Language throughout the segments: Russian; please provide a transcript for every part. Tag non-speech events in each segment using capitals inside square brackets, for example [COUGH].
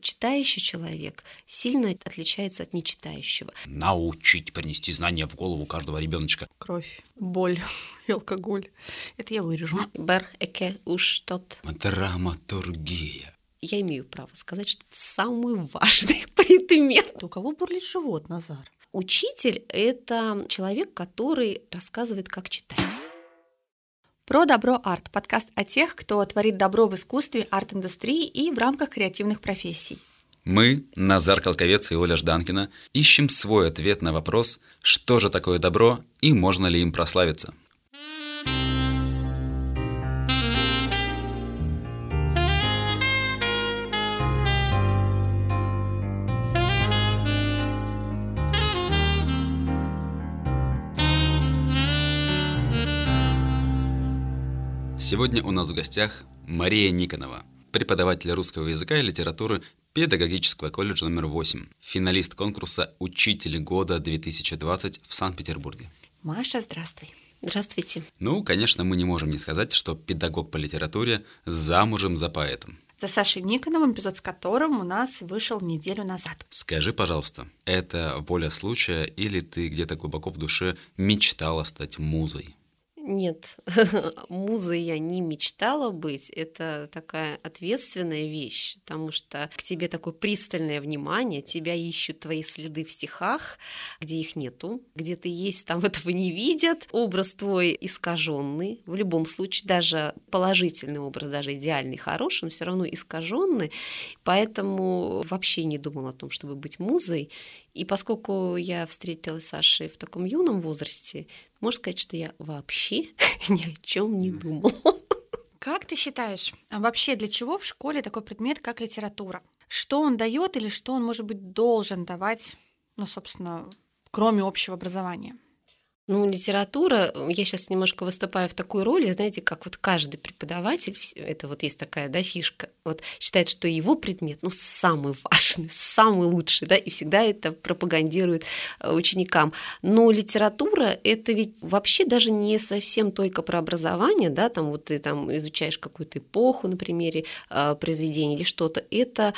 Читающий человек сильно отличается от нечитающего. Научить принести знания в голову каждого ребеночка. Кровь, боль [LAUGHS] и алкоголь. Это я вырежу. Бер, эке, уж тот. Драматургия. Я имею право сказать, что это самый важный [LAUGHS] предмет. У кого бурлит живот, Назар? Учитель – это человек, который рассказывает, как читать. Про добро арт – подкаст о тех, кто творит добро в искусстве, арт-индустрии и в рамках креативных профессий. Мы, Назар Колковец и Оля Жданкина, ищем свой ответ на вопрос, что же такое добро и можно ли им прославиться. Сегодня у нас в гостях Мария Никонова, преподаватель русского языка и литературы Педагогического колледжа номер 8, финалист конкурса «Учитель года 2020» в Санкт-Петербурге. Маша, здравствуй. Здравствуйте. Ну, конечно, мы не можем не сказать, что педагог по литературе замужем за поэтом. За Сашей Никоновым, эпизод с которым у нас вышел неделю назад. Скажи, пожалуйста, это воля случая или ты где-то глубоко в душе мечтала стать музой? Нет, [LAUGHS] музой я не мечтала быть. Это такая ответственная вещь, потому что к тебе такое пристальное внимание, тебя ищут твои следы в стихах, где их нету, где ты есть, там [LAUGHS] этого не видят. Образ твой искаженный. В любом случае, даже положительный образ, даже идеальный, хороший, но все равно искаженный. Поэтому вообще не думала о том, чтобы быть музой. И поскольку я встретилась с Сашей в таком юном возрасте, можно сказать, что я вообще [LAUGHS] ни о чем не думала. Как ты считаешь, а вообще для чего в школе такой предмет, как литература? Что он дает или что он, может быть, должен давать, ну, собственно, кроме общего образования? Ну, литература, я сейчас немножко выступаю в такой роли, знаете, как вот каждый преподаватель, это вот есть такая, да, фишка, вот считает, что его предмет, ну, самый важный, [LAUGHS] самый лучший, да, и всегда это пропагандирует э, ученикам. Но литература – это ведь вообще даже не совсем только про образование, да, там вот ты там изучаешь какую-то эпоху на примере э, произведения или что-то, это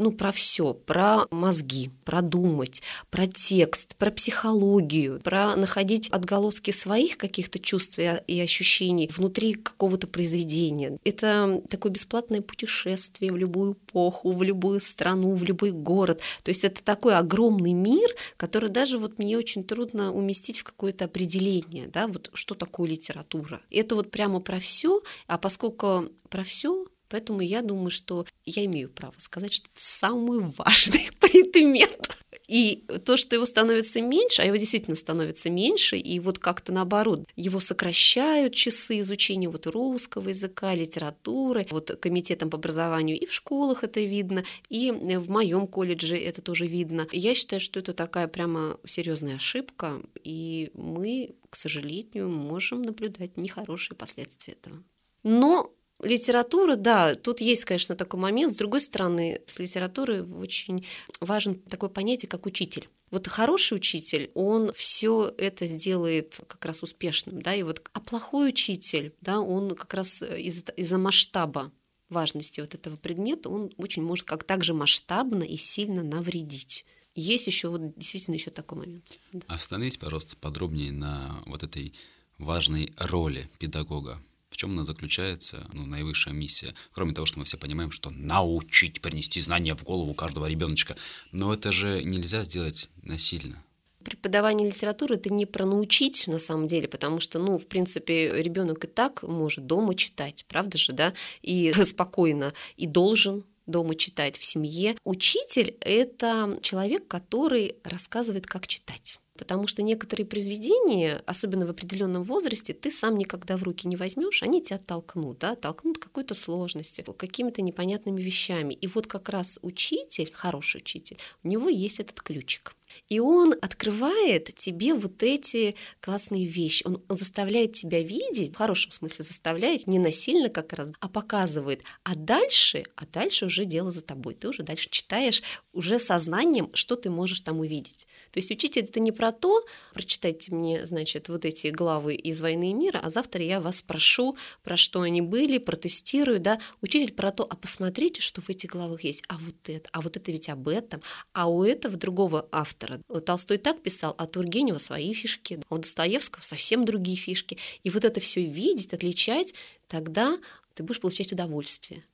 ну, про все, про мозги, про думать, про текст, про психологию, про находить отголоски своих каких-то чувств и ощущений внутри какого-то произведения. Это такое бесплатное путешествие в любую эпоху, в любую страну, в любой город. То есть это такой огромный мир, который даже вот мне очень трудно уместить в какое-то определение, да, вот что такое литература. Это вот прямо про все, а поскольку про все, Поэтому я думаю, что я имею право сказать, что это самый важный [LAUGHS] предмет. И то, что его становится меньше, а его действительно становится меньше, и вот как-то наоборот, его сокращают часы изучения вот русского языка, литературы, вот комитетом по образованию и в школах это видно, и в моем колледже это тоже видно. Я считаю, что это такая прямо серьезная ошибка, и мы, к сожалению, можем наблюдать нехорошие последствия этого. Но Литература, да, тут есть, конечно, такой момент. С другой стороны, с литературой очень важен такое понятие, как учитель. Вот хороший учитель, он все это сделает как раз успешным, да, и вот, а плохой учитель, да, он как раз из- из-за масштаба важности вот этого предмета, он очень может как также масштабно и сильно навредить. Есть еще вот действительно еще такой момент. Да. Остановись, пожалуйста, подробнее на вот этой важной роли педагога чем она заключается, ну, наивысшая миссия. Кроме того, что мы все понимаем, что научить принести знания в голову каждого ребеночка. Но это же нельзя сделать насильно. Преподавание литературы это не про научить на самом деле, потому что, ну, в принципе, ребенок и так может дома читать, правда же, да, и [LAUGHS] спокойно, и должен дома читать в семье. Учитель – это человек, который рассказывает, как читать потому что некоторые произведения, особенно в определенном возрасте, ты сам никогда в руки не возьмешь, они тебя толкнут, да, толкнут какой-то сложности, какими-то непонятными вещами. И вот как раз учитель, хороший учитель, у него есть этот ключик. И он открывает тебе вот эти классные вещи. Он заставляет тебя видеть, в хорошем смысле заставляет, не насильно как раз, а показывает. А дальше, а дальше уже дело за тобой. Ты уже дальше читаешь уже сознанием, что ты можешь там увидеть. То есть учитель это не про то, прочитайте мне, значит, вот эти главы из «Войны и мира», а завтра я вас спрошу, про что они были, протестирую, да. Учитель про то, а посмотрите, что в этих главах есть, а вот это, а вот это ведь об этом, а у этого другого автора. Толстой так писал, а Тургенева свои фишки, а у Достоевского совсем другие фишки. И вот это все видеть, отличать, тогда ты будешь получать удовольствие.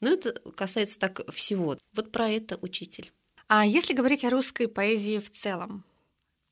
Но это касается так всего. Вот про это учитель. А если говорить о русской поэзии в целом,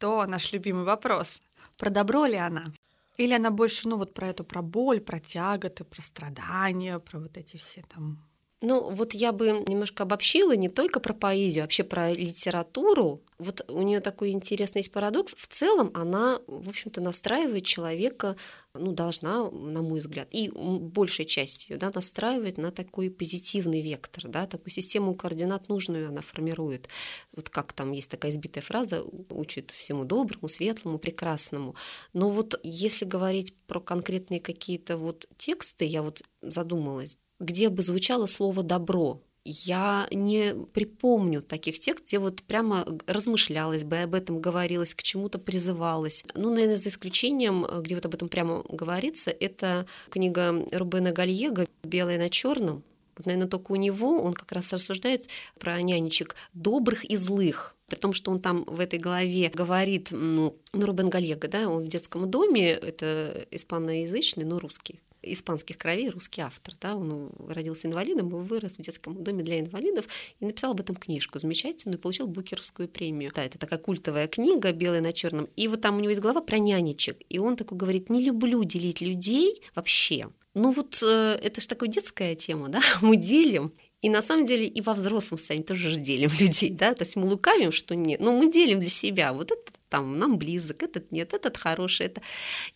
то наш любимый вопрос – про добро ли она? Или она больше, ну вот про эту, про боль, про тяготы, про страдания, про вот эти все там ну, вот я бы немножко обобщила не только про поэзию, а вообще про литературу. Вот у нее такой интересный есть парадокс. В целом она, в общем-то, настраивает человека, ну, должна, на мой взгляд, и большая часть ее, да, настраивает на такой позитивный вектор, да, такую систему координат нужную она формирует. Вот как там есть такая избитая фраза, учит всему доброму, светлому, прекрасному. Но вот если говорить про конкретные какие-то вот тексты, я вот задумалась, где бы звучало слово «добро», я не припомню таких текстов, где вот прямо размышлялось бы, об этом говорилось, к чему-то призывалось. Ну, наверное, за исключением, где вот об этом прямо говорится, это книга Рубена Гальего «Белое на черном». Вот, наверное, только у него он как раз рассуждает про нянечек добрых и злых, при том, что он там в этой главе говорит, ну, Рубен Гальего, да, он в детском доме, это испаноязычный, но русский испанских кровей русский автор. Да? Он родился инвалидом и вырос в детском доме для инвалидов и написал об этом книжку замечательную и получил Букеровскую премию. Да, это такая культовая книга «Белая на черном». И вот там у него есть глава про нянечек. И он такой говорит, не люблю делить людей вообще. Ну вот э, это же такая детская тема, да, [LAUGHS] мы делим, и на самом деле и во взрослом состоянии тоже же делим [LAUGHS] людей, да, то есть мы лукавим, что нет, но мы делим для себя, вот это там нам близок, этот нет, этот хороший, это.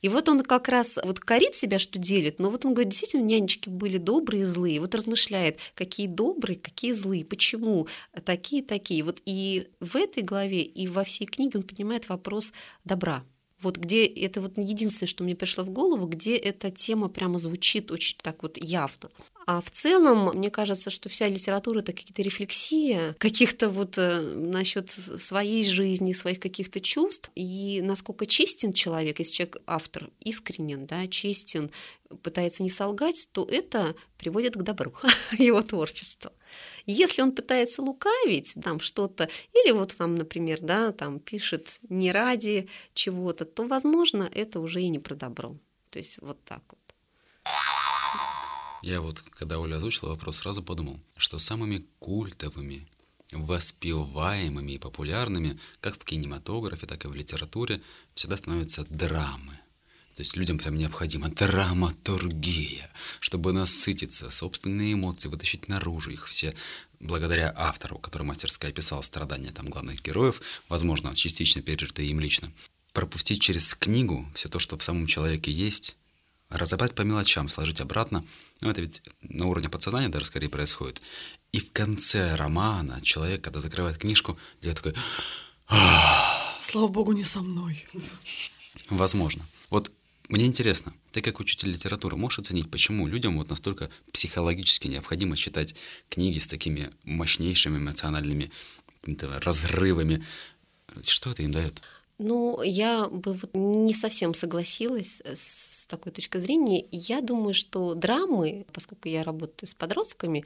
И вот он как раз вот корит себя, что делит, но вот он говорит, действительно, нянечки были добрые и злые, вот размышляет, какие добрые, какие злые, почему такие, такие. Вот и в этой главе, и во всей книге он поднимает вопрос добра, вот где это вот единственное, что мне пришло в голову, где эта тема прямо звучит очень так вот явно. А в целом, мне кажется, что вся литература это какие-то рефлексии каких-то вот э, насчет своей жизни, своих каких-то чувств. И насколько честен человек, если человек автор искренен, да, честен, пытается не солгать, то это приводит к добру [LAUGHS] его творчества. Если он пытается лукавить там что-то, или вот там, например, да, там пишет не ради чего-то, то, возможно, это уже и не про добро. То есть вот так вот. Я вот, когда Оля озвучила вопрос, сразу подумал, что самыми культовыми, воспеваемыми и популярными, как в кинематографе, так и в литературе, всегда становятся драмы. То есть людям прям необходима драматургия, чтобы насытиться, собственные эмоции, вытащить наружу их все благодаря автору, который мастерски описал страдания там главных героев, возможно, частично пережитые им лично. Пропустить через книгу все то, что в самом человеке есть, разобрать по мелочам, сложить обратно. Ну, это ведь на уровне подсознания даже скорее происходит. И в конце романа человек, когда закрывает книжку, делает такой... Слава богу, не со мной. Возможно. Вот мне интересно, ты как учитель литературы можешь оценить, почему людям вот настолько психологически необходимо читать книги с такими мощнейшими эмоциональными разрывами? Что это им дает? Ну, я бы вот не совсем согласилась с такой точки зрения. Я думаю, что драмы, поскольку я работаю с подростками,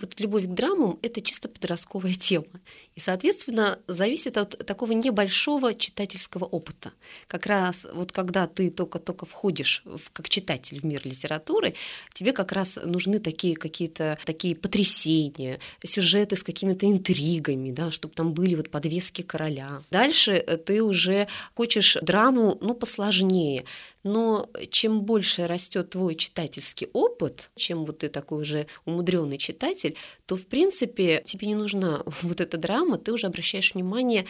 вот любовь к драмам – это чисто подростковая тема. И, соответственно, зависит от такого небольшого читательского опыта. Как раз вот когда ты только-только входишь в, как читатель в мир литературы, тебе как раз нужны такие какие-то такие потрясения, сюжеты с какими-то интригами, да, чтобы там были вот подвески короля. Дальше ты уже хочешь драму, ну, посложнее. Но чем больше растет твой читательский опыт, чем вот ты такой уже умудренный читатель, то в принципе тебе не нужна [LAUGHS] вот эта драма, ты уже обращаешь внимание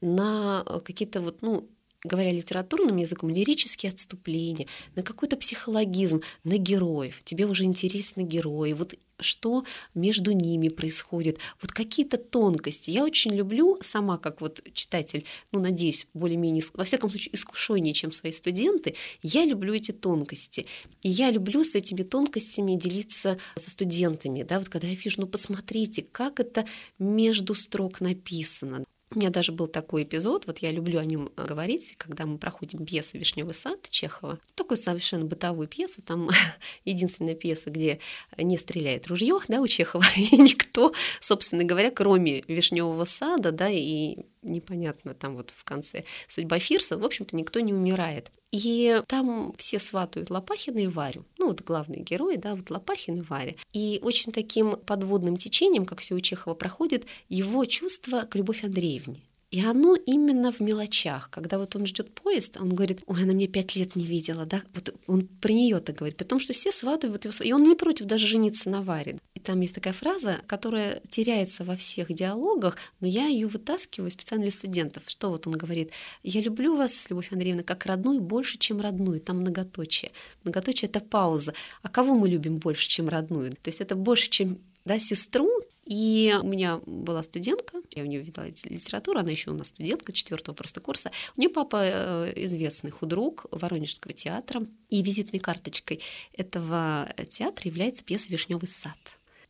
на какие-то вот, ну, говоря литературным языком, лирические отступления, на какой-то психологизм, на героев. Тебе уже интересны герои. Вот что между ними происходит, вот какие-то тонкости. Я очень люблю сама, как вот читатель, ну, надеюсь, более-менее, во всяком случае, искушеннее, чем свои студенты, я люблю эти тонкости. И я люблю с этими тонкостями делиться со студентами, да, вот когда я вижу, ну, посмотрите, как это между строк написано. У меня даже был такой эпизод, вот я люблю о нем говорить, когда мы проходим пьесу «Вишневый сад» Чехова. Такую совершенно бытовую пьесу, там [LAUGHS] единственная пьеса, где не стреляет ружье, да, у Чехова, [LAUGHS] и никто, собственно говоря, кроме «Вишневого сада», да, и непонятно там вот в конце судьба Фирса, в общем-то, никто не умирает. И там все сватают Лопахина и Варю. Ну, вот главные герои, да, вот Лопахин и Варя. И очень таким подводным течением, как все у Чехова проходит, его чувство к Любовь Андреевне. И оно именно в мелочах. Когда вот он ждет поезд, он говорит, ой, она меня пять лет не видела, да, вот он про нее-то говорит, потому что все сватывают его, и он не против даже жениться на Варе. И там есть такая фраза, которая теряется во всех диалогах, но я ее вытаскиваю специально для студентов. Что вот он говорит, я люблю вас, Любовь Андреевна, как родную больше, чем родную, там многоточие. Многоточие — это пауза. А кого мы любим больше, чем родную? То есть это больше, чем да, сестру. И у меня была студентка, я у нее видела литературу, она еще у нас студентка четвертого просто курса. У нее папа э, известный худрук Воронежского театра, и визитной карточкой этого театра является пьеса «Вишневый сад».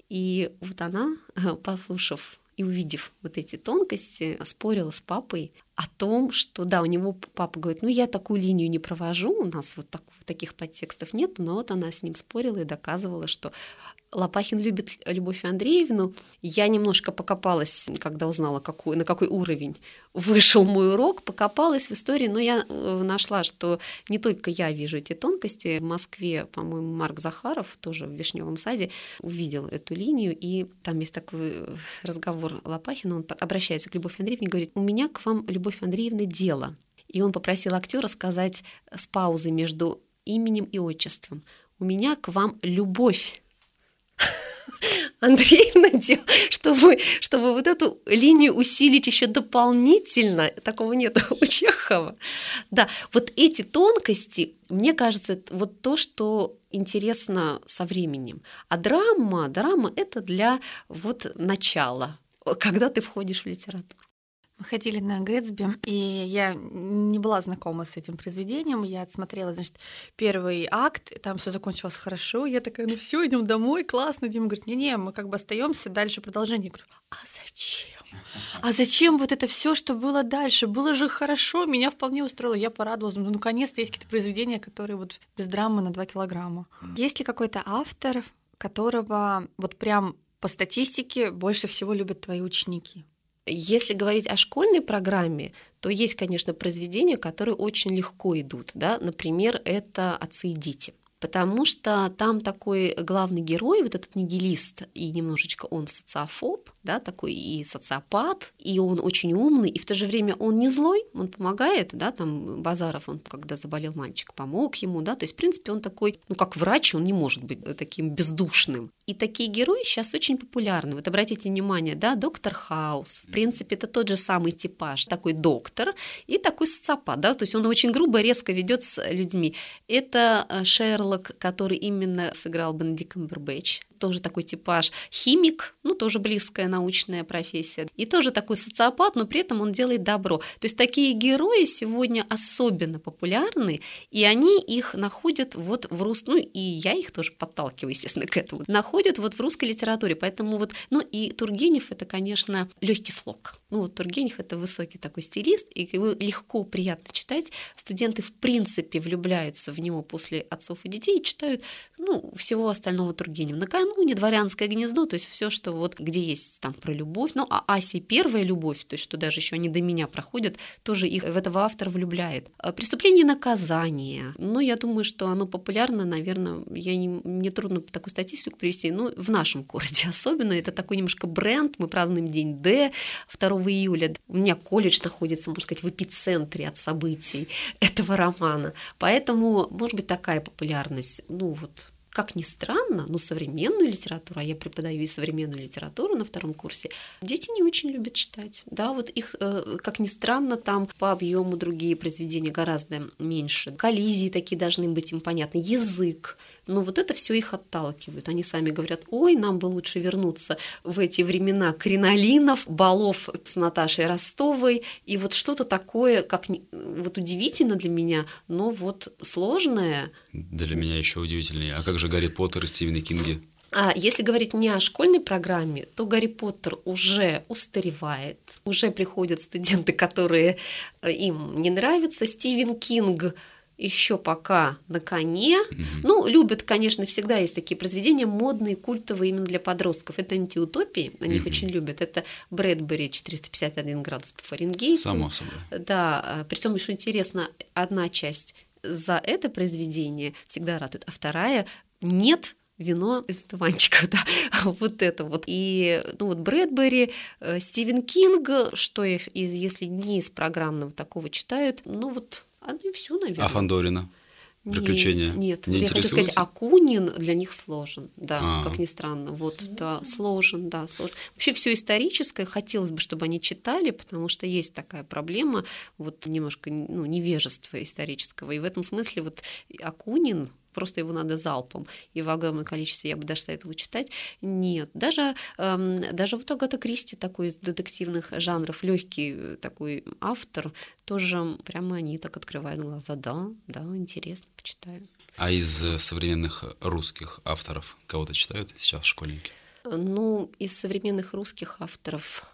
И вот она, послушав и увидев вот эти тонкости, спорила с папой о том, что да, у него папа говорит, ну я такую линию не провожу, у нас вот так, таких подтекстов нет, но вот она с ним спорила и доказывала, что Лопахин любит Любовь Андреевну. Я немножко покопалась, когда узнала, какой, на какой уровень вышел мой урок, покопалась в истории, но я э, нашла, что не только я вижу эти тонкости. В Москве, по-моему, Марк Захаров, тоже в Вишневом саде, увидел эту линию, и там есть такой разговор Лопахина, он обращается к Любовь Андреевне и говорит, у меня к вам, Любовь Андреевна, дело. И он попросил актера сказать с паузой между именем и отчеством. У меня к вам любовь. [LAUGHS] Андрей надел, чтобы, чтобы вот эту линию усилить еще дополнительно. Такого нет [LAUGHS] у Чехова. Да, вот эти тонкости, мне кажется, вот то, что интересно со временем. А драма, драма — это для вот начала, когда ты входишь в литературу. Ходили на Гэтсби, и я не была знакома с этим произведением. Я отсмотрела, значит, первый акт, там все закончилось хорошо. Я такая, ну все, идем домой, классно. Дима говорит, не-не, мы как бы остаемся дальше продолжение. Я говорю, а зачем? А зачем вот это все, что было дальше? Было же хорошо, меня вполне устроило, я порадовалась. Ну, наконец-то есть какие-то произведения, которые вот без драмы на 2 килограмма. Есть ли какой-то автор, которого вот прям по статистике больше всего любят твои ученики? Если говорить о школьной программе, то есть, конечно, произведения, которые очень легко идут. Да? Например, это «Отцы и дети» потому что там такой главный герой, вот этот нигилист, и немножечко он социофоб, да, такой и социопат, и он очень умный, и в то же время он не злой, он помогает, да, там Базаров, он когда заболел мальчик, помог ему, да, то есть, в принципе, он такой, ну, как врач, он не может быть таким бездушным. И такие герои сейчас очень популярны. Вот обратите внимание, да, доктор Хаус, в принципе, это тот же самый типаж, такой доктор и такой социопат, да, то есть он очень грубо, резко ведет с людьми. Это э, Шерлок который именно сыграл Бенедикт Камбербэтч, тоже такой типаж. Химик, ну, тоже близкая научная профессия. И тоже такой социопат, но при этом он делает добро. То есть такие герои сегодня особенно популярны, и они их находят вот в рус... Ну, и я их тоже подталкиваю, естественно, к этому. Находят вот в русской литературе. Поэтому вот... Ну, и Тургенев — это, конечно, легкий слог. Ну, вот Тургенев — это высокий такой стилист, и его легко, приятно читать. Студенты, в принципе, влюбляются в него после отцов и детей и читают, ну, всего остального Тургенева. Наконец, ну, не дворянское гнездо, то есть все, что вот где есть там про любовь. Ну, а Аси первая любовь, то есть что даже еще они до меня проходят, тоже их в этого автора влюбляет. А преступление и наказание. Ну, я думаю, что оно популярно, наверное, я не, мне трудно такую статистику привести, но в нашем городе [LAUGHS] особенно. Это такой немножко бренд. Мы празднуем День Д 2 июля. У меня колледж находится, можно сказать, в эпицентре от событий этого романа. Поэтому, может быть, такая популярность. Ну, вот как ни странно, ну, современную литературу, а я преподаю и современную литературу на втором курсе, дети не очень любят читать. Да, вот их, э, как ни странно, там по объему другие произведения гораздо меньше. Коллизии такие должны быть им понятны, язык. Но вот это все их отталкивает. Они сами говорят, ой, нам бы лучше вернуться в эти времена кринолинов, балов с Наташей Ростовой. И вот что-то такое, как вот удивительно для меня, но вот сложное. Для меня еще удивительнее. А как же Гарри Поттер и Стивен Кинги? А если говорить не о школьной программе, то Гарри Поттер уже устаревает, уже приходят студенты, которые э, им не нравятся. Стивен Кинг еще пока на коне. Угу. Ну, любят, конечно, всегда есть такие произведения модные, культовые именно для подростков. Это антиутопии, они угу. их очень любят. Это Брэдбери 451 градус по Фаренгейту. Само собой. Да, а, причем еще интересно, одна часть за это произведение всегда радует, а вторая нет вино из туванчика, [LAUGHS] да, вот это вот. И, ну вот Брэдбери, э, Стивен Кинг, что их из, если не из программного такого читают, ну вот а ну и все, наверное. А Фандорина? Приключения? Нет, нет. Не я хочу сказать, Акунин для них сложен, да, А-а-а. как ни странно. Вот, да, сложен, да, сложен. Вообще все историческое хотелось бы, чтобы они читали, потому что есть такая проблема, вот немножко ну, невежества исторического. И в этом смысле вот Акунин, просто его надо залпом, и в огромном количестве я бы даже советовала читать. Нет, даже, эм, даже вот Агата Кристи такой из детективных жанров, легкий э, такой автор, тоже прямо они так открывают глаза. Да, да, интересно, почитаю. А из э, современных русских авторов кого-то читают сейчас школьники? Ну, из современных русских авторов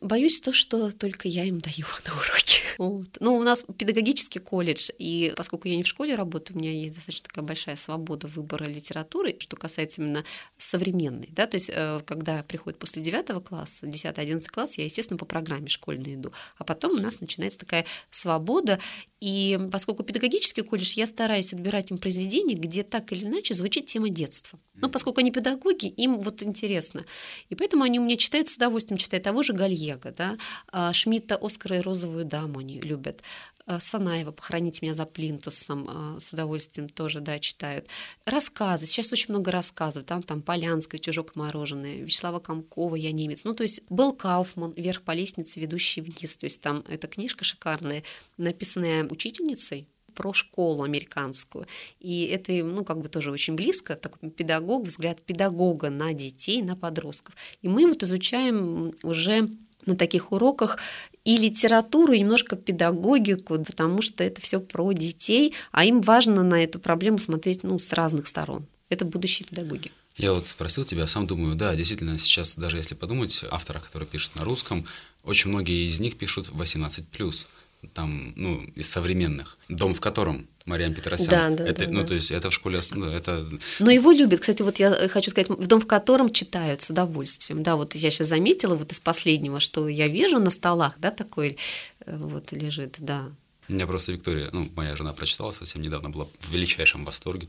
Боюсь то, что только я им даю [LAUGHS] на уроки. Вот. Ну, у нас педагогический колледж, и поскольку я не в школе работаю, у меня есть достаточно такая большая свобода выбора литературы, что касается именно современной. Да? То есть, э, когда приходит после 9 класса, 10-11 класс, я, естественно, по программе школьной иду. А потом у нас начинается такая свобода, и поскольку педагогический колледж, я стараюсь отбирать им произведения, где так или иначе звучит тема детства. Но поскольку они педагоги, им вот интересно. И поэтому они у меня читают с удовольствием, читают того же Гальего, да, а, Шмидта «Оскара и розовую даму» они любят. А, Санаева «Похороните меня за плинтусом» а, с удовольствием тоже, да, читают. Рассказы, сейчас очень много рассказов, там, там Полянская, «Чужок мороженое», Вячеслава Комкова «Я немец». Ну, то есть был Кауфман «Вверх по лестнице, ведущий вниз». То есть там эта книжка шикарная, написанная учительницей, про школу американскую. И это, ну, как бы тоже очень близко, такой педагог, взгляд педагога на детей, на подростков. И мы вот изучаем уже на таких уроках и литературу, и немножко педагогику, потому что это все про детей, а им важно на эту проблему смотреть ну, с разных сторон. Это будущие педагоги. Я вот спросил тебя, сам думаю, да, действительно, сейчас даже если подумать, автора, который пишет на русском, очень многие из них пишут 18+ там, ну, из современных. Дом, в котором Мариам Петросян. Да, да, это, да, ну, да. то есть это в школе, да, это... Но его любят, кстати, вот я хочу сказать, в дом, в котором читают с удовольствием. Да, вот я сейчас заметила вот из последнего, что я вижу на столах, да, такой э, вот лежит, да. У меня просто Виктория, ну, моя жена прочитала совсем недавно, была в величайшем восторге.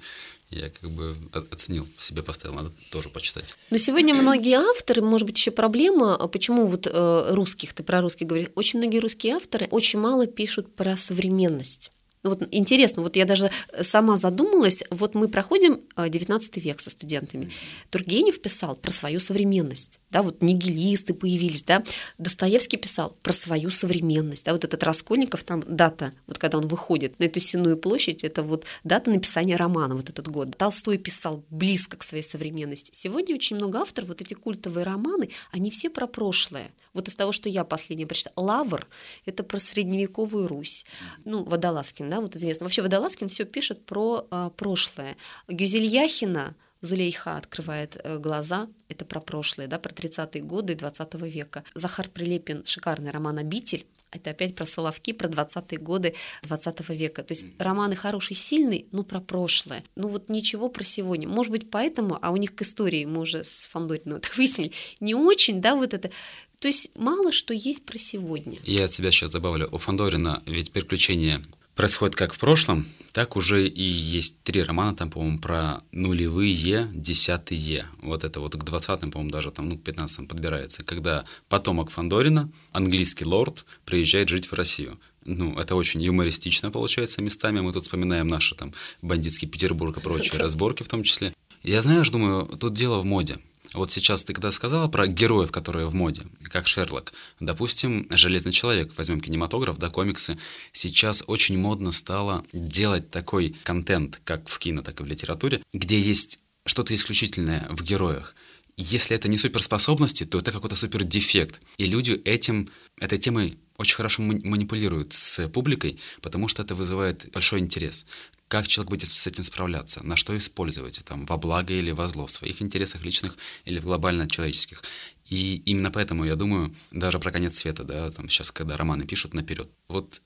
Я как бы оценил, себе поставил, надо тоже почитать. Но сегодня многие авторы, может быть, еще проблема, а почему вот э, русских, ты про русских говоришь, очень многие русские авторы очень мало пишут про современность. Вот интересно, вот я даже сама задумалась, вот мы проходим XIX э, век со студентами. Тургенев писал про свою современность, да, вот нигилисты появились, да, Достоевский писал про свою современность, да, вот этот Раскольников, там дата, вот когда он выходит на эту Сенную площадь, это вот дата написания романа вот этот год. Толстой писал близко к своей современности. Сегодня очень много авторов, вот эти культовые романы, они все про прошлое. Вот из того, что я последнее прочитала, «Лавр» — это про средневековую Русь, ну, Водолазкин, да, вот известно. Вообще Водолазкин все пишет про а, прошлое. Гюзельяхина Зулейха открывает э, глаза, это про прошлое, да, про 30-е годы 20 века. Захар Прилепин, шикарный роман «Обитель», это опять про Соловки, про 20-е годы 20 века. То есть романы хороший, сильный, но про прошлое. Ну вот ничего про сегодня. Может быть, поэтому, а у них к истории, мы уже с Фандорином это [LAUGHS] выяснили, не очень, да, вот это то есть мало что есть про сегодня. Я от себя сейчас добавлю. У Фандорина ведь приключения происходит как в прошлом, так уже и есть три романа там, по-моему, про нулевые, десятые. Вот это вот к двадцатым, по-моему, даже там, ну, к пятнадцатым подбирается, когда потомок Фандорина, английский лорд, приезжает жить в Россию. Ну, это очень юмористично получается местами. Мы тут вспоминаем наши там бандитский Петербург и прочие [LAUGHS] разборки в том числе. Я, знаешь, думаю, тут дело в моде. Вот сейчас ты когда сказала про героев, которые в моде, как Шерлок, допустим, Железный человек, возьмем кинематограф, да, комиксы, сейчас очень модно стало делать такой контент, как в кино, так и в литературе, где есть что-то исключительное в героях. Если это не суперспособности, то это какой-то супердефект. И люди этим, этой темой очень хорошо манипулируют с публикой, потому что это вызывает большой интерес как человек будет с этим справляться, на что использовать, там, во благо или во зло, в своих интересах личных или в глобально-человеческих. И именно поэтому, я думаю, даже про конец света, да, там сейчас, когда романы пишут наперед, вот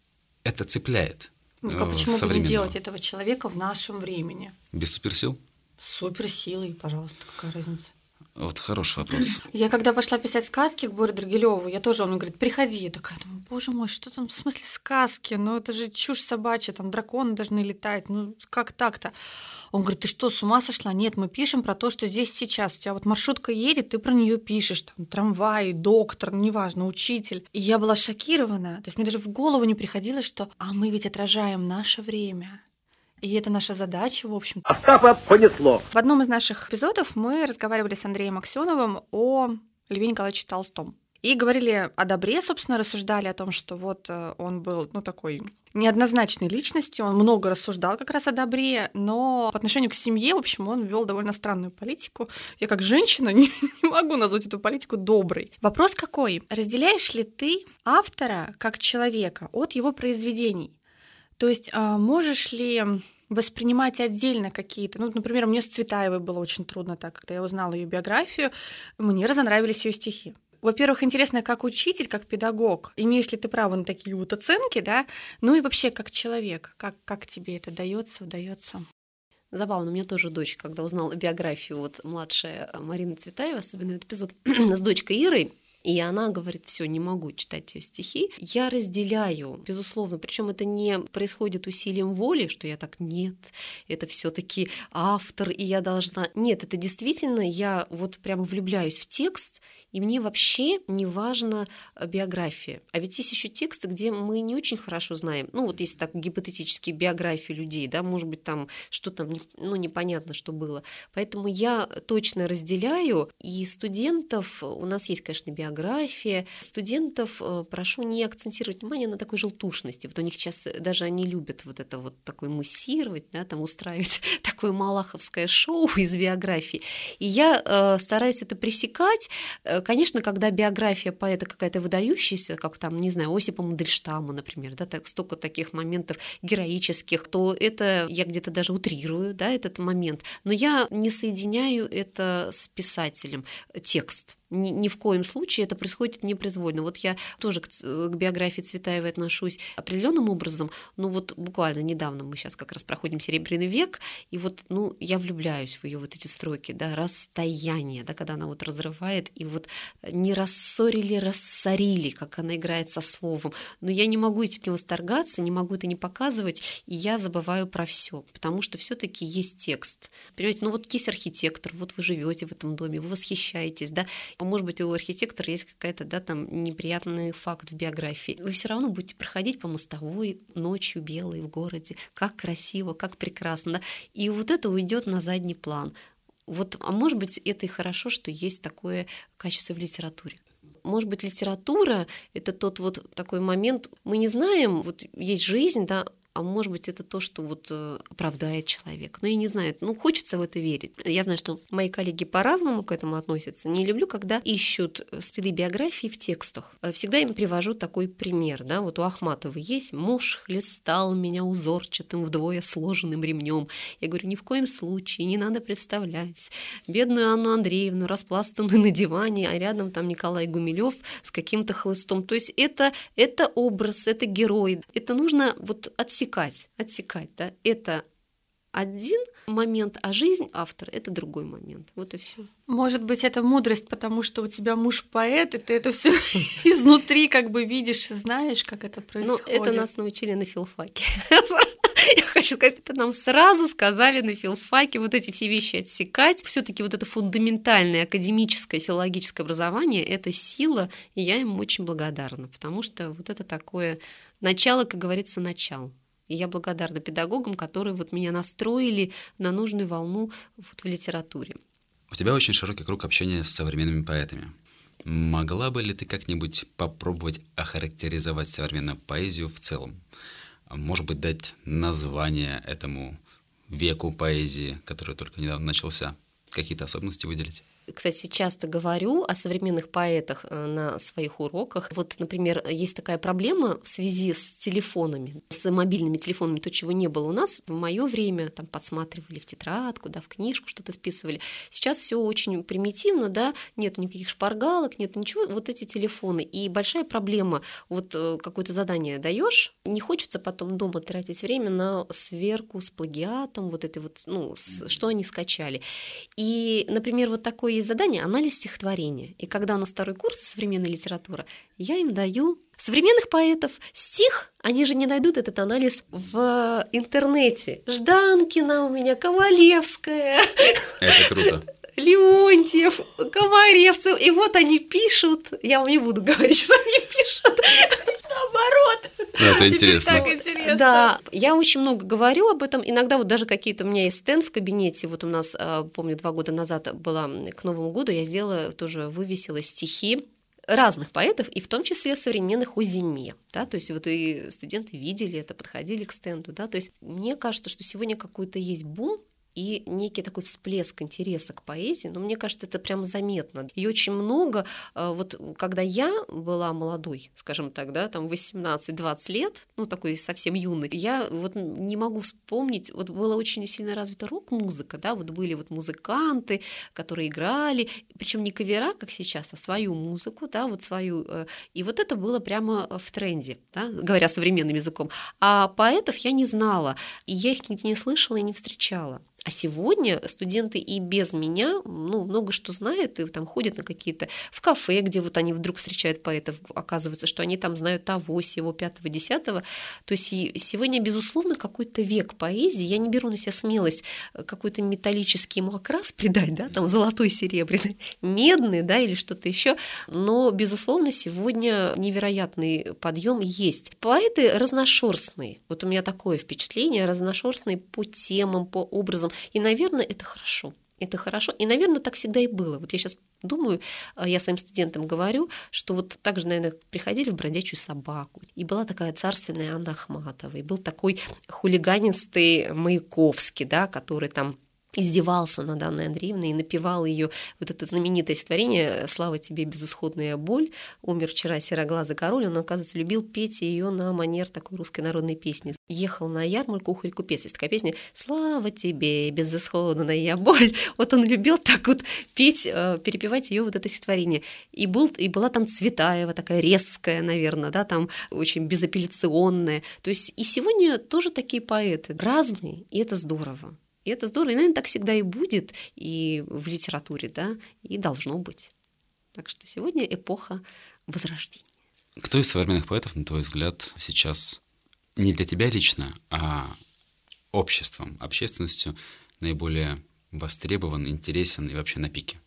это цепляет. Ну, а почему бы не делать этого человека в нашем времени? Без суперсил? Суперсилой, пожалуйста, какая разница? Вот хороший вопрос. Я когда пошла писать сказки к Боре Драгилеву, я тоже, он мне говорит, приходи. Я такая думаю, боже мой, что там, в смысле сказки? Ну это же чушь собачья, там драконы должны летать, ну как так-то? Он говорит, ты что, с ума сошла? Нет, мы пишем про то, что здесь сейчас. У тебя вот маршрутка едет, ты про нее пишешь, там трамвай, доктор, ну, неважно, учитель. И я была шокирована. То есть мне даже в голову не приходило, что а мы ведь отражаем наше время. И это наша задача, в общем. Остапа понесло. В одном из наших эпизодов мы разговаривали с Андреем Аксеновым о Льве Николаевиче Толстом. И говорили о добре, собственно, рассуждали о том, что вот э, он был, ну, такой неоднозначной личностью, он много рассуждал как раз о добре, но по отношению к семье, в общем, он вел довольно странную политику. Я как женщина [LAUGHS] не, не могу назвать эту политику доброй. Вопрос какой? Разделяешь ли ты автора как человека от его произведений? То есть а, можешь ли воспринимать отдельно какие-то. Ну, например, мне с Цветаевой было очень трудно так, когда я узнала ее биографию, мне разонравились ее стихи. Во-первых, интересно, как учитель, как педагог, имеешь ли ты право на такие вот оценки, да? Ну и вообще, как человек, как, как тебе это дается, удается? Забавно, у меня тоже дочь, когда узнала биографию, вот младшая Марина Цветаева, особенно этот эпизод [CLEARS THROAT] с дочкой Ирой, и она говорит, все, не могу читать ее стихи. Я разделяю, безусловно, причем это не происходит усилием воли, что я так нет, это все-таки автор, и я должна. Нет, это действительно я вот прямо влюбляюсь в текст, и мне вообще не важна э, биография. А ведь есть еще тексты, где мы не очень хорошо знаем. Ну, вот есть так гипотетически биографии людей, да, может быть, там что-то, ну, непонятно, что было. Поэтому я точно разделяю, и студентов, у нас есть, конечно, биография, студентов э, прошу не акцентировать внимание на такой желтушности. Вот у них сейчас даже они любят вот это вот такое муссировать, да, там устраивать [LAUGHS] такое малаховское шоу из биографии. И я э, стараюсь это пресекать, э, Конечно, когда биография поэта какая-то выдающаяся, как там, не знаю, Осипа Мандельштама, например, да, так, столько таких моментов героических, то это я где-то даже утрирую, да, этот момент. Но я не соединяю это с писателем, текст ни, ни в коем случае это происходит непроизвольно. Вот я тоже к, к биографии Цветаевой отношусь определенным образом, ну вот буквально недавно мы сейчас как раз проходим Серебряный век, и вот, ну, я влюбляюсь в ее вот эти строки, да, расстояние, да, когда она вот разрывает, и вот не рассорили, рассорили, как она играет со словом, но я не могу этим не восторгаться, не могу это не показывать, и я забываю про все, потому что все-таки есть текст. Понимаете, ну вот есть архитектор, вот вы живете в этом доме, вы восхищаетесь, да, может быть, у архитектора есть какая-то, да, там, неприятный факт в биографии. Вы все равно будете проходить по мостовой ночью белой в городе. Как красиво, как прекрасно. Да? И вот это уйдет на задний план. Вот, а может быть, это и хорошо, что есть такое качество в литературе может быть, литература — это тот вот такой момент, мы не знаем, вот есть жизнь, да, а может быть, это то, что вот э, оправдает человека. Но я не знаю, ну, хочется в это верить. Я знаю, что мои коллеги по-разному к этому относятся. Не люблю, когда ищут следы биографии в текстах. Э, всегда им привожу такой пример, да, вот у Ахматовой есть «Муж хлестал меня узорчатым вдвое сложенным ремнем». Я говорю, ни в коем случае не надо представлять бедную Анну Андреевну, распластанную на диване, а рядом там Николай Гумилев с каким-то хлыстом. То есть это, это образ, это герой. Это нужно вот отсекать отсекать, отсекать, да, это один момент, а жизнь автора это другой момент. Вот и все. Может быть, это мудрость, потому что у тебя муж поэт, и ты это все [LAUGHS] изнутри как бы видишь и знаешь, как это происходит. Ну, это нас научили на филфаке. [LAUGHS] Я хочу сказать, это нам сразу сказали на филфаке вот эти все вещи отсекать. Все-таки вот это фундаментальное академическое филологическое образование – это сила, и я им очень благодарна, потому что вот это такое начало, как говорится, начало. И я благодарна педагогам, которые вот меня настроили на нужную волну вот в литературе. У тебя очень широкий круг общения с современными поэтами. Могла бы ли ты как-нибудь попробовать охарактеризовать современную поэзию в целом? Может быть, дать название этому веку поэзии, который только недавно начался? Какие-то особенности выделить? Кстати, часто говорю о современных поэтах э, на своих уроках. Вот, например, есть такая проблема в связи с телефонами, с мобильными телефонами, то, чего не было у нас. В мое время там подсматривали в тетрадку, да, в книжку что-то списывали. Сейчас все очень примитивно, да, нет никаких шпаргалок, нет ничего, вот эти телефоны. И большая проблема, вот э, какое-то задание даешь, не хочется потом дома тратить время на сверку с плагиатом, вот это вот, ну, с, что они скачали. И, например, вот такой есть задание анализ стихотворения. И когда у нас второй курс современной литературы, я им даю современных поэтов стих, они же не найдут этот анализ в интернете. Жданкина у меня, Ковалевская. Это круто. Леонтьев, Комаревцев. И вот они пишут, я вам не буду говорить, что они пишут, наоборот. Ну, это интересно. так интересно. Да, я очень много говорю об этом. Иногда вот даже какие-то у меня есть стенд в кабинете. Вот у нас, э, помню, два года назад была к Новому году, я сделала, тоже вывесила стихи разных поэтов, и в том числе современных о зиме, да, то есть вот и студенты видели это, подходили к стенду, да, то есть мне кажется, что сегодня какой-то есть бум и некий такой всплеск интереса к поэзии, но мне кажется, это прям заметно. И очень много, э, вот когда я была молодой, скажем так, да, там 18-20 лет, ну такой совсем юный, я вот не могу вспомнить, вот была очень сильно развита рок-музыка, да, вот были вот музыканты, которые играли, причем не кавера, как сейчас, а свою музыку, да, вот свою, э, и вот это было прямо в тренде, да, говоря современным языком. А поэтов я не знала, и я их не слышала и не встречала. А сегодня студенты и без меня ну, много что знают, и там ходят на какие-то в кафе, где вот они вдруг встречают поэтов, оказывается, что они там знают того, сего, пятого, десятого. То есть сегодня, безусловно, какой-то век поэзии. Я не беру на себя смелость э, какой-то металлический ему окрас [LAUGHS] придать, да, там золотой, серебряный, [LAUGHS] медный, да, или что-то еще. Но, безусловно, сегодня невероятный подъем есть. Поэты разношерстные. Вот у меня такое впечатление, разношерстные по темам, по образам. И, наверное, это хорошо. Это хорошо. И, наверное, так всегда и было. Вот я сейчас думаю, э, я своим студентам говорю, что вот так же, наверное, приходили в бродячую собаку. И была такая царственная Анна Ахматова, и был такой хулиганистый Маяковский, да, который там издевался над Анной Андреевной и напевал ее вот это знаменитое стихотворение «Слава тебе, безысходная боль», умер вчера сероглазый король, он, оказывается, любил петь ее на манер такой русской народной песни. Ехал на ярмарку ухарь купец, есть такая песня «Слава тебе, безысходная боль». [LAUGHS] Вот он любил так вот петь, э, перепевать ее вот это стихотворение. И, был, и была там Цветаева, такая резкая, наверное, да, там очень безапелляционная. То есть и сегодня тоже такие поэты разные, и это здорово. И это здорово. И, наверное, так всегда и будет и в литературе, да, и должно быть. Так что сегодня эпоха возрождения. Кто из современных поэтов, на твой взгляд, сейчас не для тебя лично, а обществом, общественностью наиболее востребован, интересен и вообще на пике?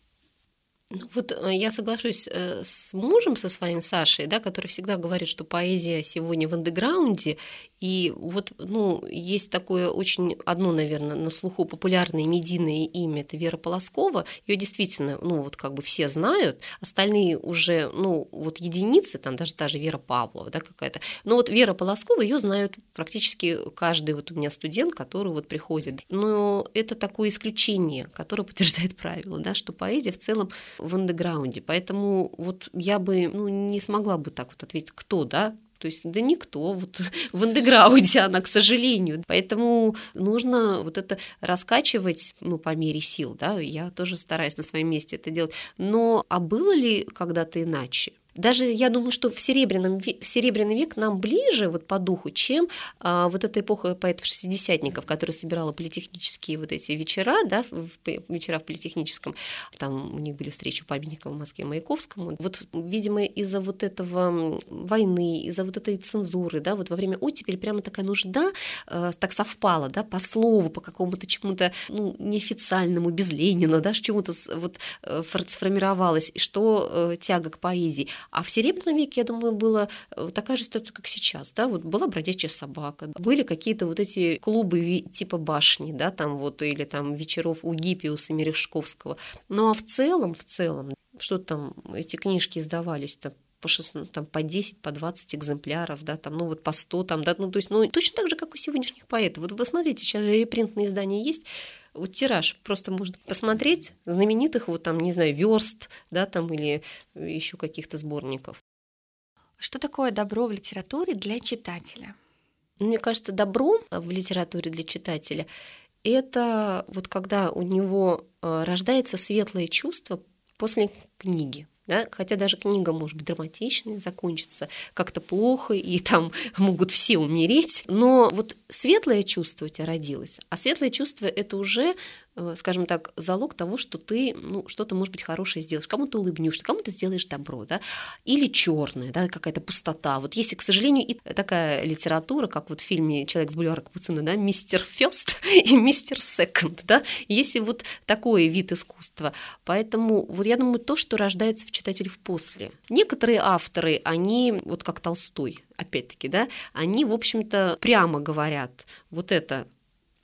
Ну вот э, я соглашусь э, с мужем, со своим Сашей, да, который всегда говорит, что поэзия сегодня в андеграунде, и вот, ну, есть такое очень одно, наверное, на слуху популярное медийное имя, это Вера Полоскова. Ее действительно, ну, вот как бы все знают, остальные уже, ну, вот единицы, там даже даже Вера Павлова, да, какая-то. Но вот Вера Полоскова, ее знают практически каждый вот у меня студент, который вот приходит. Но это такое исключение, которое подтверждает правило, да, что поэзия в целом в андеграунде. Поэтому вот я бы ну, не смогла бы так вот ответить, кто, да, то есть, да никто, вот [LAUGHS] в андеграунде она, к сожалению. Поэтому нужно вот это раскачивать, ну, по мере сил, да, я тоже стараюсь на своем месте это делать. Но, а было ли когда-то иначе? Даже я думаю, что в, серебряном, в серебряный век нам ближе вот по духу, чем а, вот эта эпоха поэтов-шестидесятников, которая собирала политехнические вот эти вечера, да, в, вечера в политехническом, там у них были встречи у памятника в Москве Маяковскому. Вот, видимо, из-за вот этого войны, из-за вот этой цензуры, да, вот во время оттепели прямо такая нужда э, так совпала, да, по слову, по какому-то чему-то, ну, неофициальному, без Ленина, да, чему-то вот э, сформировалась, что э, тяга к поэзии. А в Серебряном веке, я думаю, была э, такая же ситуация, как сейчас, да, вот была бродячая собака, были какие-то вот эти клубы типа башни, да, там вот, или там вечеров у Гиппиуса Мережковского. Ну а в целом, в целом, что там, эти книжки издавались там по, 16, там, по 10, по 20 экземпляров, да, там, ну вот по 100, там, да, ну то есть, ну точно так же, как у сегодняшних поэтов. Вот посмотрите, сейчас же репринтные издания есть, вот тираж просто можно посмотреть знаменитых вот там, не знаю, верст, да, там или еще каких-то сборников. Что такое добро в литературе для читателя? Ну, мне кажется, добро в литературе для читателя – это вот когда у него э, рождается светлое чувство после книги да, хотя даже книга может быть драматичной, закончится как-то плохо, и [LAUGHS] там могут все умереть, но вот светлое чувство у тебя родилось, а светлое чувство это уже скажем так, залог того, что ты ну, что-то, может быть, хорошее сделаешь, кому-то улыбнешься, кому-то сделаешь добро, да, или черное, да, какая-то пустота. Вот если, к сожалению, и такая литература, как вот в фильме «Человек с бульвара Капуцина», да, «Мистер Фест» [LAUGHS] и «Мистер Секонд», да, если вот такой вид искусства. Поэтому вот я думаю, то, что рождается в читателе в после. Некоторые авторы, они, вот как Толстой, опять-таки, да, они, в общем-то, прямо говорят, вот это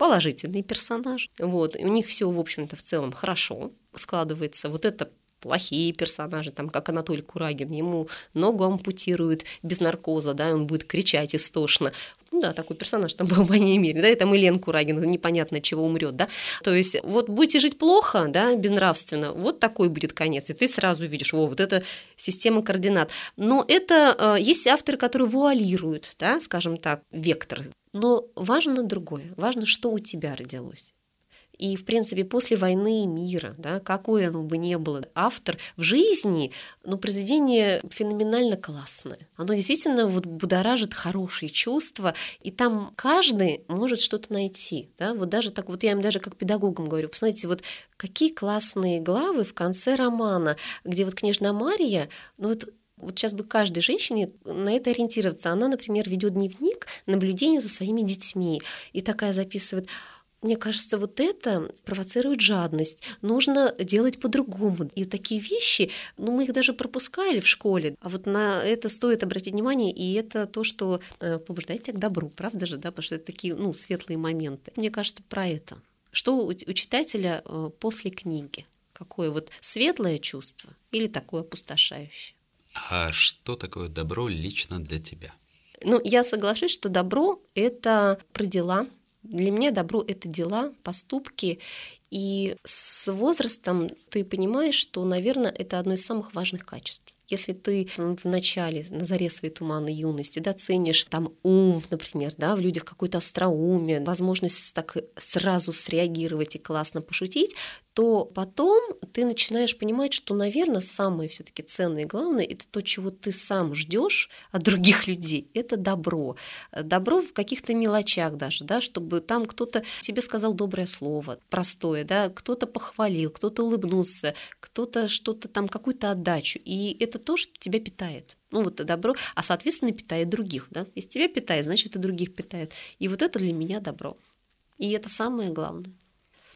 положительный персонаж. Вот. И у них все, в общем-то, в целом хорошо складывается. Вот это плохие персонажи, там, как Анатолий Курагин, ему ногу ампутируют без наркоза, да, он будет кричать истошно. Ну да, такой персонаж там [LAUGHS] был в «Войне и мире», да, и там Елен Курагин, непонятно чего умрет, да. То есть вот будете жить плохо, да, безнравственно, вот такой будет конец, и ты сразу видишь, о, вот это система координат. Но это э, есть авторы, которые вуалируют, да, скажем так, вектор но важно другое, важно, что у тебя родилось. И, в принципе, после войны и мира, да, какое оно бы ни было, автор в жизни, ну, произведение феноменально классное. Оно действительно вот будоражит хорошие чувства, и там каждый может что-то найти. Да? Вот даже так, вот я им даже как педагогам говорю, посмотрите, вот какие классные главы в конце романа, где вот княжна Мария, ну вот вот сейчас бы каждой женщине на это ориентироваться. Она, например, ведет дневник наблюдения за своими детьми и такая записывает мне кажется, вот это провоцирует жадность. Нужно делать по-другому. И такие вещи, ну, мы их даже пропускали в школе. А вот на это стоит обратить внимание, и это то, что э, побуждает тебя к добру, правда же, да? Потому что это такие, ну, светлые моменты. Мне кажется, про это. Что у, читателя э, после книги? Какое вот светлое чувство или такое опустошающее? А что такое добро лично для тебя? Ну, я соглашусь, что добро — это про дела. Для меня добро — это дела, поступки. И с возрастом ты понимаешь, что, наверное, это одно из самых важных качеств. Если ты в начале, на заре своей туманной юности, да, ценишь там ум, например, да, в людях какое-то остроумие, возможность так сразу среагировать и классно пошутить, то потом ты начинаешь понимать, что, наверное, самое все-таки ценное и главное это то, чего ты сам ждешь от других [LAUGHS] людей, это добро. Добро в каких-то мелочах даже, да, чтобы там кто-то тебе сказал доброе слово, простое, да, кто-то похвалил, кто-то улыбнулся, кто-то что-то там, какую-то отдачу. И это то, что тебя питает. Ну, вот это добро, а, соответственно, питает других, да. Если тебя питает, значит, и других питает. И вот это для меня добро. И это самое главное.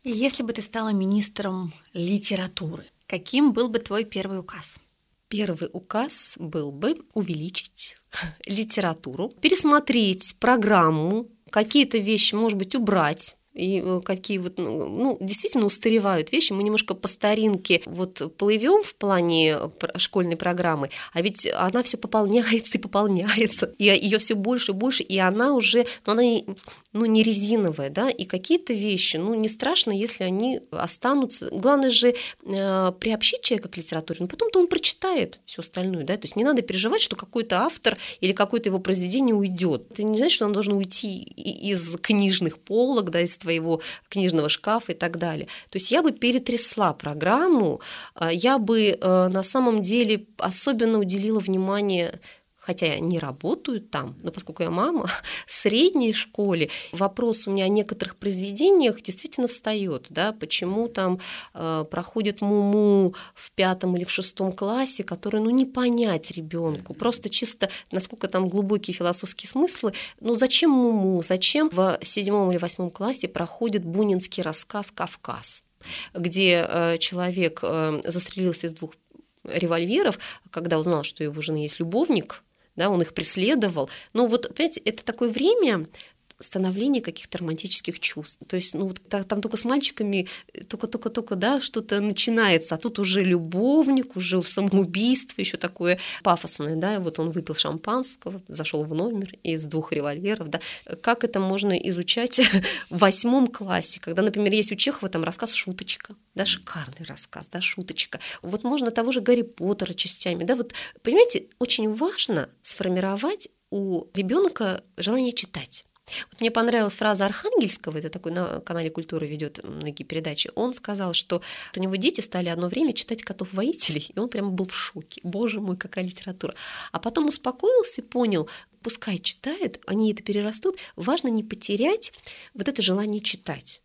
Если бы ты стала министром литературы, каким был бы твой первый указ? Первый указ был бы увеличить [LAUGHS] литературу, пересмотреть программу, какие-то вещи, может быть, убрать, и э, какие вот, ну, ну, действительно устаревают вещи. Мы немножко по старинке вот плывем в плане школьной программы, а ведь она все пополняется и пополняется, и ее все больше и больше, и она уже, ну, она ну, не резиновая, да, и какие-то вещи, ну, не страшно, если они останутся. Главное же э, приобщить человека к литературе, но потом-то он прочитает все остальное, да, то есть не надо переживать, что какой-то автор или какое-то его произведение уйдет. Ты не знаешь, что он должен уйти из книжных полок, да, из твоего книжного шкафа и так далее. То есть я бы перетрясла программу, э, я бы э, на самом деле особенно уделила внимание хотя я не работаю там, но поскольку я мама, в [LAUGHS] средней школе вопрос у меня о некоторых произведениях действительно встает, да, почему там э, проходит муму в пятом или в шестом классе, который, ну, не понять ребенку, просто чисто, насколько там глубокие философские смыслы, ну, зачем муму, зачем в седьмом или восьмом классе проходит бунинский рассказ «Кавказ», где э, человек э, застрелился из двух револьверов, когда узнал, что у его жены есть любовник, да, он их преследовал. Но вот, понимаете, это такое время, становление каких-то романтических чувств. То есть, ну, там только с мальчиками только-только-только, да, что-то начинается, а тут уже любовник, уже самоубийство, еще такое пафосное, да, вот он выпил шампанского, зашел в номер из двух револьверов, да. Как это можно изучать [LAUGHS] в восьмом классе, когда, например, есть у Чехова там рассказ «Шуточка», да, шикарный рассказ, да, шуточка. Вот можно того же Гарри Поттера частями, да, вот, понимаете, очень важно сформировать у ребенка желание читать. Вот мне понравилась фраза Архангельского, это такой на канале Культуры ведет многие передачи. Он сказал, что у него дети стали одно время читать котов-воителей, и он прямо был в шоке. Боже мой, какая литература. А потом успокоился и понял, пускай читают, они это перерастут. Важно не потерять вот это желание читать.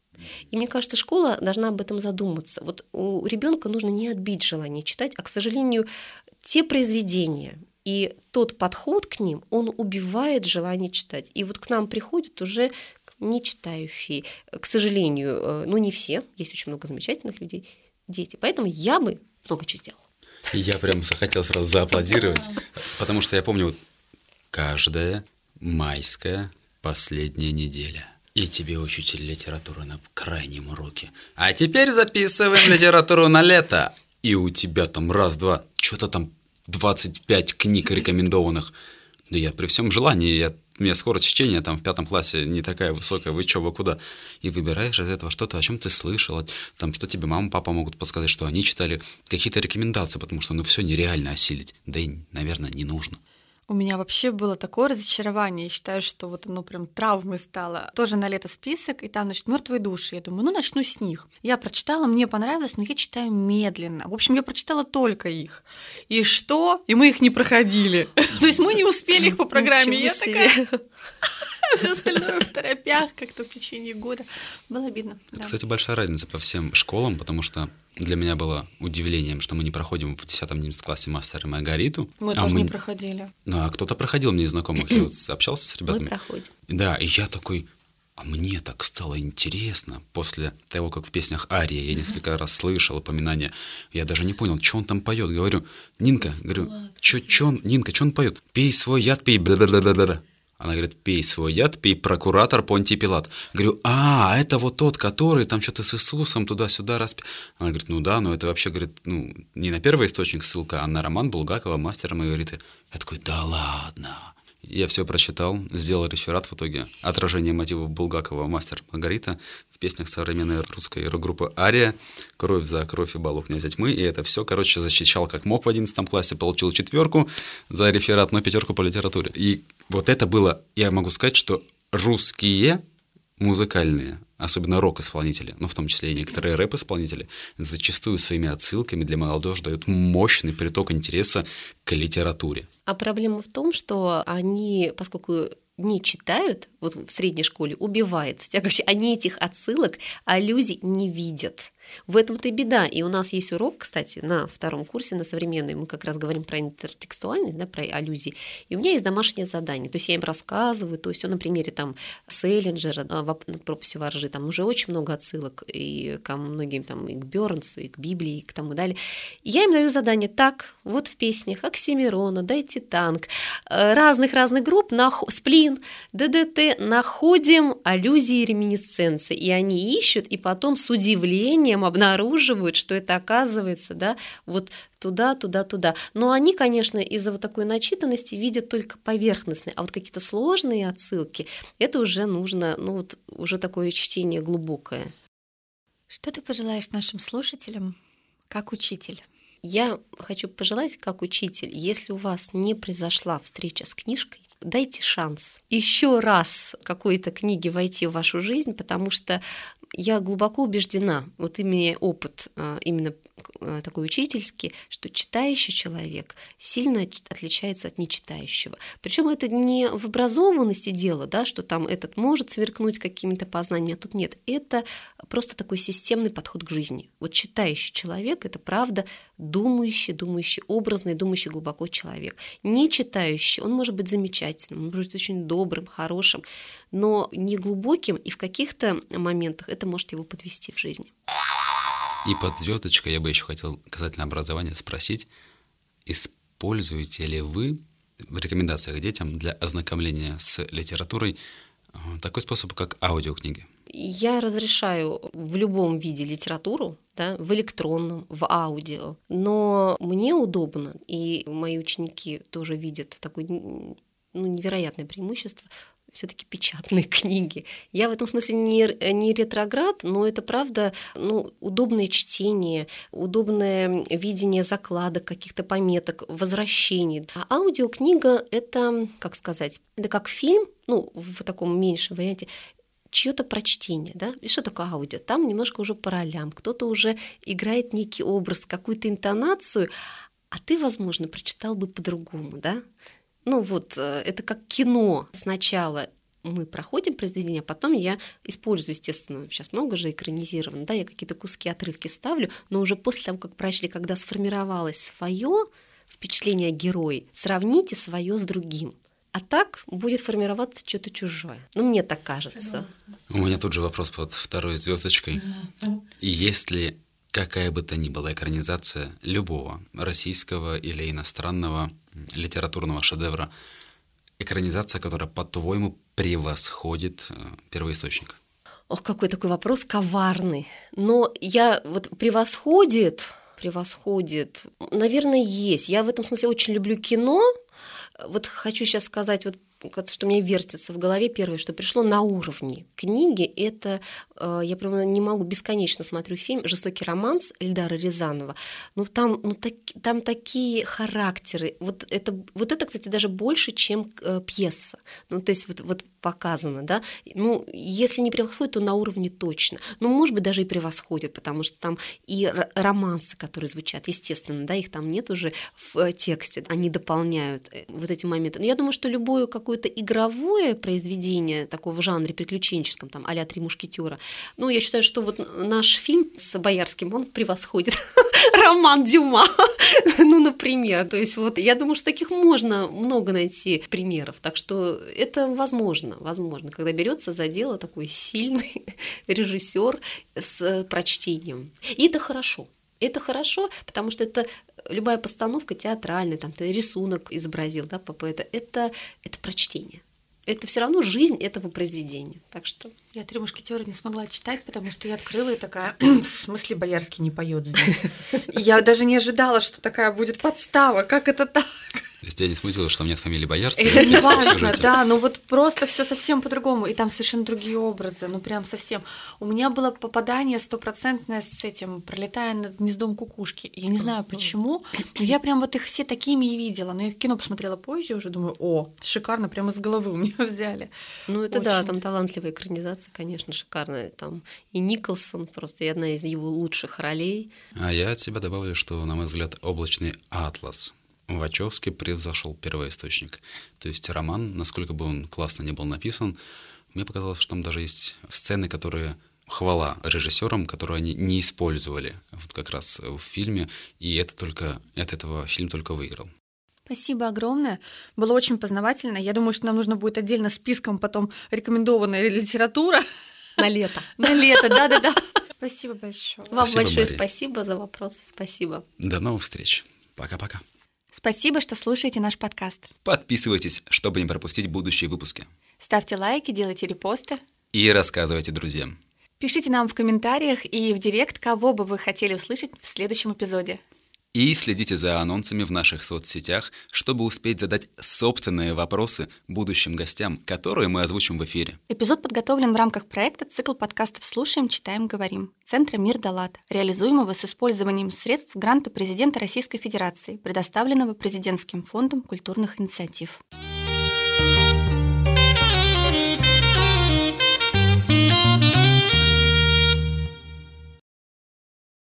И мне кажется, школа должна об этом задуматься. Вот у ребенка нужно не отбить желание читать, а, к сожалению, те произведения, и тот подход к ним, он убивает желание читать. И вот к нам приходят уже не читающие. К сожалению, э, ну не все, есть очень много замечательных людей, дети. Поэтому я бы много чего сделала. Я прям захотел сразу зааплодировать, [LAUGHS] потому что я помню вот каждая майская последняя неделя. И тебе учитель литературы на крайнем уроке. А теперь записываем [LAUGHS] литературу на лето. И у тебя там раз-два, что-то там 25 книг рекомендованных. Да я при всем желании, я, у меня скорость чтения там в пятом классе не такая высокая, вы чё, вы куда? И выбираешь из этого что-то, о чем ты слышал, там, что тебе мама, папа могут подсказать, что они читали, какие-то рекомендации, потому что ну все нереально осилить, да и, наверное, не нужно. У меня вообще было такое разочарование. Я считаю, что вот оно прям травмой стало. Тоже на лето список, и там, значит, мертвые души. Я думаю, ну, начну с них. Я прочитала, мне понравилось, но я читаю медленно. В общем, я прочитала только их. И что? И мы их не проходили. [LAUGHS] То есть мы не успели их по программе. Я такая... [LAUGHS] Все остальное в торопях как-то в течение года. Было обидно. Кстати, большая разница по всем школам, потому что для меня было удивлением, что мы не проходим в 10-11 классе мастера Маргариту. Мы а тоже мы... не проходили. Ну, а кто-то проходил мне из знакомых. Я вот общался с ребятами. Мы проходим. Да, и я такой, а мне так стало интересно после того, как в песнях Ария я несколько раз слышал упоминания. Я даже не понял, что он там поет. Говорю, Нинка, говорю, что он, Нинка, что он поет? Пей свой яд, пей бла бла бла бла она говорит, пей свой яд, пей прокуратор Понтий Пилат. Говорю, а, это вот тот, который там что-то с Иисусом туда-сюда расп... Она говорит, ну да, но это вообще, говорит, ну, не на первый источник ссылка, а на роман Булгакова, мастера Маргариты. Я такой, да ладно. Я все прочитал, сделал реферат в итоге. Отражение мотивов Булгакова «Мастер Маргарита» в песнях современной русской рок-группы «Ария», «Кровь за кровь и балу князя тьмы». И это все, короче, защищал как мог в 11 классе, получил четверку за реферат, но пятерку по литературе. И вот это было, я могу сказать, что русские музыкальные, особенно рок-исполнители, но в том числе и некоторые рэп-исполнители, зачастую своими отсылками для молодежи дают мощный приток интереса к литературе. А проблема в том, что они, поскольку не читают, вот в средней школе убивается. Они этих отсылок, аллюзий не видят. В этом-то и беда. И у нас есть урок, кстати, на втором курсе, на современной, мы как раз говорим про интертекстуальность, да, про аллюзии. И у меня есть домашнее задание. То есть я им рассказываю, то есть на примере там Селлинджера, а, в пропасе воржи, там уже очень много отсылок и к многим там и к Бернсу, и к Библии, и к тому далее. И я им даю задание так, вот в песнях Оксимирона, Дайте танк, э, разных-разных групп, на Сплин, ДДТ, находим аллюзии и реминисценции. И они ищут, и потом с удивлением потом обнаруживают, что это оказывается, да, вот туда, туда, туда. Но они, конечно, из-за вот такой начитанности видят только поверхностные, а вот какие-то сложные отсылки, это уже нужно, ну вот уже такое чтение глубокое. Что ты пожелаешь нашим слушателям как учитель? Я хочу пожелать, как учитель, если у вас не произошла встреча с книжкой, дайте шанс еще раз какой-то книге войти в вашу жизнь, потому что я глубоко убеждена, вот имея опыт а, именно Э, такой учительский, что читающий человек сильно отличается от нечитающего. Причем это не в образованности дело, да, что там этот может сверкнуть какими-то познаниями, а тут нет. Это просто такой системный подход к жизни. Вот читающий человек – это правда думающий, думающий, образный, думающий глубоко человек. Не читающий, он может быть замечательным, он может быть очень добрым, хорошим, но не глубоким, и в каких-то моментах это может его подвести в жизни. И под звездочкой я бы еще хотел касательно образования спросить, используете ли вы в рекомендациях детям для ознакомления с литературой э, такой способ, как аудиокниги? Я разрешаю в любом виде литературу, да, в электронном, в аудио, но мне удобно, и мои ученики тоже видят такое ну, невероятное преимущество все-таки печатные [LAUGHS] книги. Я в этом смысле не, не ретроград, но это правда ну, удобное чтение, удобное видение закладок, каких-то пометок, возвращений. А аудиокнига — это, как сказать, это как фильм, ну, в таком меньшем варианте, чье-то прочтение, да? И что такое аудио? Там немножко уже по ролям, кто-то уже играет некий образ, какую-то интонацию, а ты, возможно, прочитал бы по-другому, да? Ну вот, э, это как кино. Сначала мы проходим произведение, а потом я использую, естественно, сейчас много же экранизировано, да, я какие-то куски, отрывки ставлю, но уже после того, как прочли, когда сформировалось свое впечатление о герое, сравните свое с другим. А так будет формироваться что-то чужое. Ну, мне так кажется. У меня тут же вопрос под второй звездочкой. Есть ли какая бы то ни была экранизация любого российского или иностранного литературного шедевра, экранизация, которая, по-твоему, превосходит э, первоисточник? Ох, какой такой вопрос коварный. Но я вот превосходит, превосходит, наверное, есть. Я в этом смысле очень люблю кино. Вот хочу сейчас сказать, вот что мне вертится в голове первое, что пришло на уровне книги, это э, я прямо не могу бесконечно смотрю фильм "Жестокий романс" Эльдара Рязанова. Ну там, ну так, там такие характеры. Вот это, вот это, кстати, даже больше, чем э, пьеса. Ну то есть вот, вот показано, да, ну, если не превосходит, то на уровне точно, ну, может быть, даже и превосходит, потому что там и романсы, которые звучат, естественно, да, их там нет уже в э, тексте, они дополняют вот эти моменты, но я думаю, что любое какое-то игровое произведение такого в жанре приключенческом, там, а-ля «Три мушкетера», ну, я считаю, что вот наш фильм с Боярским, он превосходит [LAUGHS] роман Дюма, [LAUGHS] ну, например, то есть вот я думаю, что таких можно много найти примеров, так что это возможно возможно, когда берется за дело такой сильный [LAUGHS] режиссер с прочтением. И это хорошо. Это хорошо, потому что это любая постановка театральная, там ты рисунок изобразил, да, по это, это, это прочтение. Это все равно жизнь этого произведения. Так что я «Три мушкетера» не смогла читать, потому что я открыла и такая, [CLEARS THROAT] в смысле Боярский не поет здесь. [LAUGHS] я даже не ожидала, что такая будет подстава. Как это так? То есть тебя не смутило, что там нет фамилии Боярский? Это не важно, да, но вот просто все совсем по-другому, и там совершенно другие образы, ну прям совсем. У меня было попадание стопроцентное с этим, пролетая над гнездом кукушки. Я не знаю почему, но я прям вот их все такими и видела. Но я кино посмотрела позже, уже думаю, о, шикарно, прямо из головы у меня [LAUGHS] взяли. Ну это Очень. да, там талантливая экранизация, конечно, шикарная. Там и Николсон, просто одна из его лучших ролей. А я от себя добавлю, что, на мой взгляд, облачный атлас Вачовский превзошел первоисточник. То есть роман, насколько бы он классно не был написан, мне показалось, что там даже есть сцены, которые хвала режиссерам, которые они не использовали вот как раз в фильме, и это только от этого фильм только выиграл. Спасибо огромное. Было очень познавательно. Я думаю, что нам нужно будет отдельно списком потом рекомендованная литература. На лето. [LAUGHS] На лето, да-да-да. Спасибо большое. Вам спасибо, большое Мария. спасибо за вопросы. Спасибо. До новых встреч. Пока-пока. Спасибо, что слушаете наш подкаст. Подписывайтесь, чтобы не пропустить будущие выпуски. Ставьте лайки, делайте репосты. И рассказывайте друзьям. Пишите нам в комментариях и в директ, кого бы вы хотели услышать в следующем эпизоде. И следите за анонсами в наших соцсетях, чтобы успеть задать собственные вопросы будущим гостям, которые мы озвучим в эфире. Эпизод подготовлен в рамках проекта «Цикл подкастов «Слушаем, читаем, говорим» Центра «Мир Далат», реализуемого с использованием средств гранта президента Российской Федерации, предоставленного Президентским фондом культурных инициатив. Thank